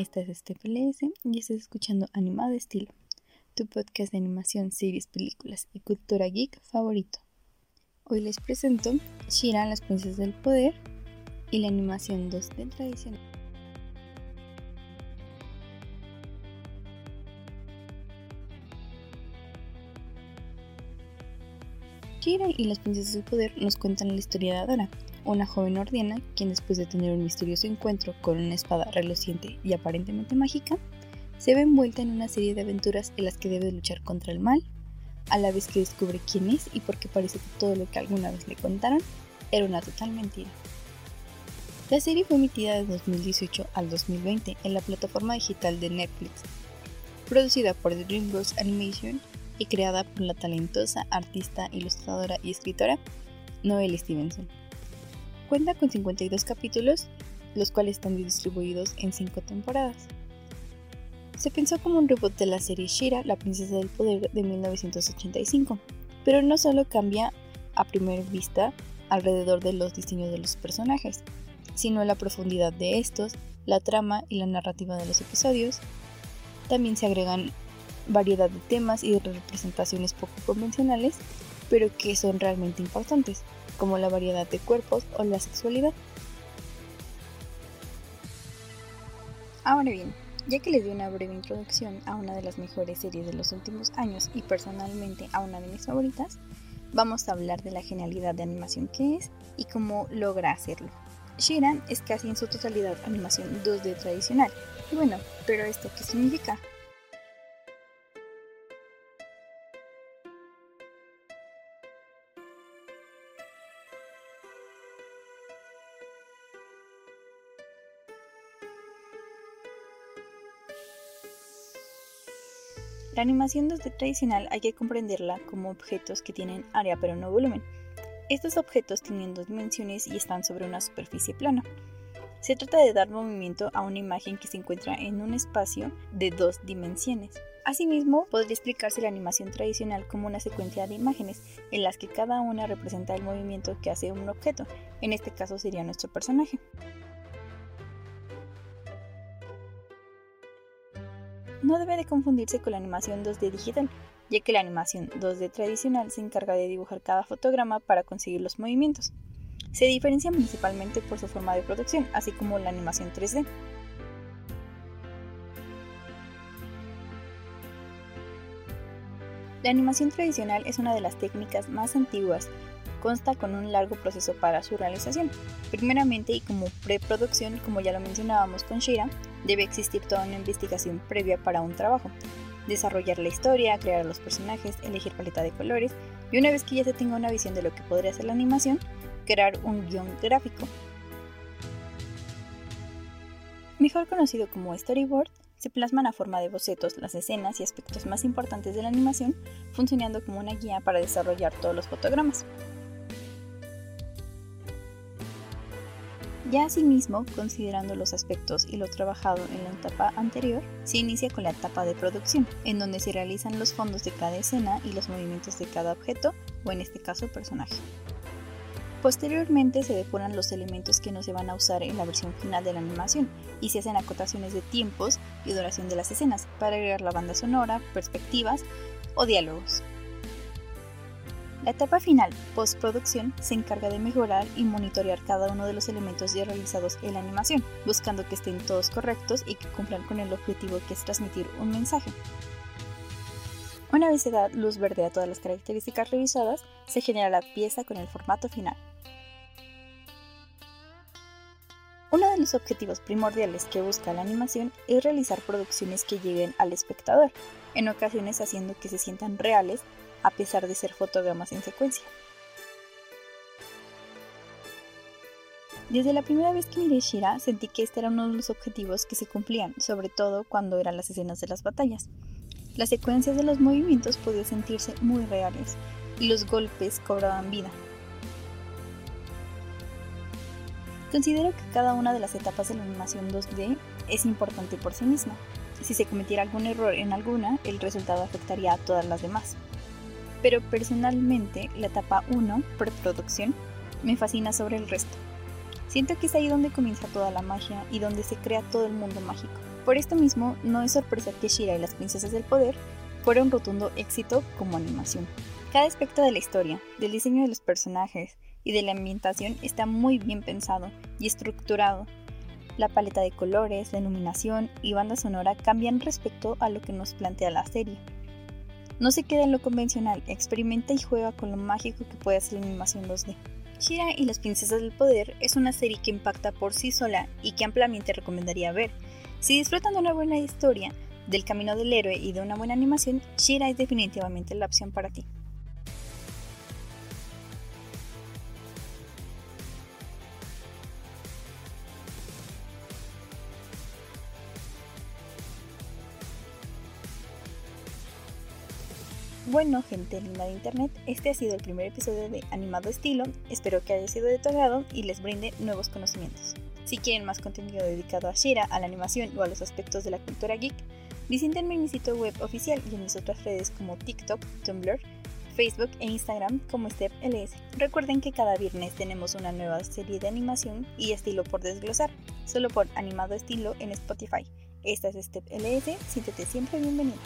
esta es StepLS y estás escuchando Animado Estilo, tu podcast de animación, series, películas y cultura geek favorito. Hoy les presento Shira, las princesas del poder y la animación 2D tradicional. Shira y las princesas del poder nos cuentan la historia de Adora, una joven ordiana quien después de tener un misterioso encuentro con una espada reluciente y aparentemente mágica, se ve envuelta en una serie de aventuras en las que debe luchar contra el mal, a la vez que descubre quién es y por qué parece que todo lo que alguna vez le contaron era una total mentira. La serie fue emitida de 2018 al 2020 en la plataforma digital de Netflix, producida por DreamWorks Animation y creada por la talentosa artista, ilustradora y escritora Noelle Stevenson. Cuenta con 52 capítulos, los cuales están distribuidos en 5 temporadas. Se pensó como un reboot de la serie Shira, la princesa del poder de 1985, pero no solo cambia a primera vista alrededor de los diseños de los personajes, sino la profundidad de estos, la trama y la narrativa de los episodios. También se agregan variedad de temas y de representaciones poco convencionales, pero que son realmente importantes como la variedad de cuerpos o la sexualidad. Ahora bien, ya que les di una breve introducción a una de las mejores series de los últimos años y personalmente a una de mis favoritas, vamos a hablar de la genialidad de animación que es y cómo logra hacerlo. Shiran es casi en su totalidad animación 2D tradicional. Y bueno, pero esto qué significa? La animación 2D tradicional hay que comprenderla como objetos que tienen área pero no volumen. Estos objetos tienen dos dimensiones y están sobre una superficie plana. Se trata de dar movimiento a una imagen que se encuentra en un espacio de dos dimensiones. Asimismo, podría explicarse la animación tradicional como una secuencia de imágenes en las que cada una representa el movimiento que hace un objeto, en este caso sería nuestro personaje. No debe de confundirse con la animación 2D digital, ya que la animación 2D tradicional se encarga de dibujar cada fotograma para conseguir los movimientos. Se diferencia principalmente por su forma de producción, así como la animación 3D. La animación tradicional es una de las técnicas más antiguas consta con un largo proceso para su realización. Primeramente y como preproducción, como ya lo mencionábamos con Shira, debe existir toda una investigación previa para un trabajo. Desarrollar la historia, crear los personajes, elegir paleta de colores y una vez que ya se tenga una visión de lo que podría ser la animación, crear un guion gráfico. Mejor conocido como storyboard, se plasman a forma de bocetos las escenas y aspectos más importantes de la animación, funcionando como una guía para desarrollar todos los fotogramas. Ya asimismo, considerando los aspectos y lo trabajado en la etapa anterior, se inicia con la etapa de producción, en donde se realizan los fondos de cada escena y los movimientos de cada objeto, o en este caso personaje. Posteriormente se depuran los elementos que no se van a usar en la versión final de la animación y se hacen acotaciones de tiempos y duración de las escenas para agregar la banda sonora, perspectivas o diálogos. La etapa final, postproducción, se encarga de mejorar y monitorear cada uno de los elementos ya realizados en la animación, buscando que estén todos correctos y que cumplan con el objetivo que es transmitir un mensaje. Una vez se da luz verde a todas las características revisadas, se genera la pieza con el formato final. Uno de los objetivos primordiales que busca la animación es realizar producciones que lleguen al espectador, en ocasiones haciendo que se sientan reales a pesar de ser fotogramas en secuencia. Desde la primera vez que miré Shira, sentí que este era uno de los objetivos que se cumplían, sobre todo cuando eran las escenas de las batallas. Las secuencias de los movimientos podían sentirse muy reales y los golpes cobraban vida. Considero que cada una de las etapas de la animación 2D es importante por sí misma. Si se cometiera algún error en alguna, el resultado afectaría a todas las demás pero personalmente la etapa 1, preproducción, me fascina sobre el resto. Siento que es ahí donde comienza toda la magia y donde se crea todo el mundo mágico, Por esto mismo, no es sorpresa que Shira y las Princesas del Poder fuera un rotundo éxito como animación. Cada aspecto de la historia, del diseño de los personajes y de la ambientación está muy bien pensado y estructurado. La paleta de colores, la iluminación y banda sonora cambian respecto a lo que nos plantea la serie. No se queda en lo convencional, experimenta y juega con lo mágico que puede hacer la animación 2D. Shira y las Princesas del Poder es una serie que impacta por sí sola y que ampliamente recomendaría ver. Si disfrutan de una buena historia, del camino del héroe y de una buena animación, Shira es definitivamente la opción para ti. Bueno, gente linda de internet, este ha sido el primer episodio de Animado Estilo. Espero que haya sido de tu agrado y les brinde nuevos conocimientos. Si quieren más contenido dedicado a Shira, a la animación o a los aspectos de la cultura geek, visítenme en mi sitio web oficial y en mis otras redes como TikTok, Tumblr, Facebook e Instagram como StepLS. Recuerden que cada viernes tenemos una nueva serie de animación y estilo por desglosar, solo por Animado Estilo en Spotify. Esta es StepLS, siéntete siempre bienvenido.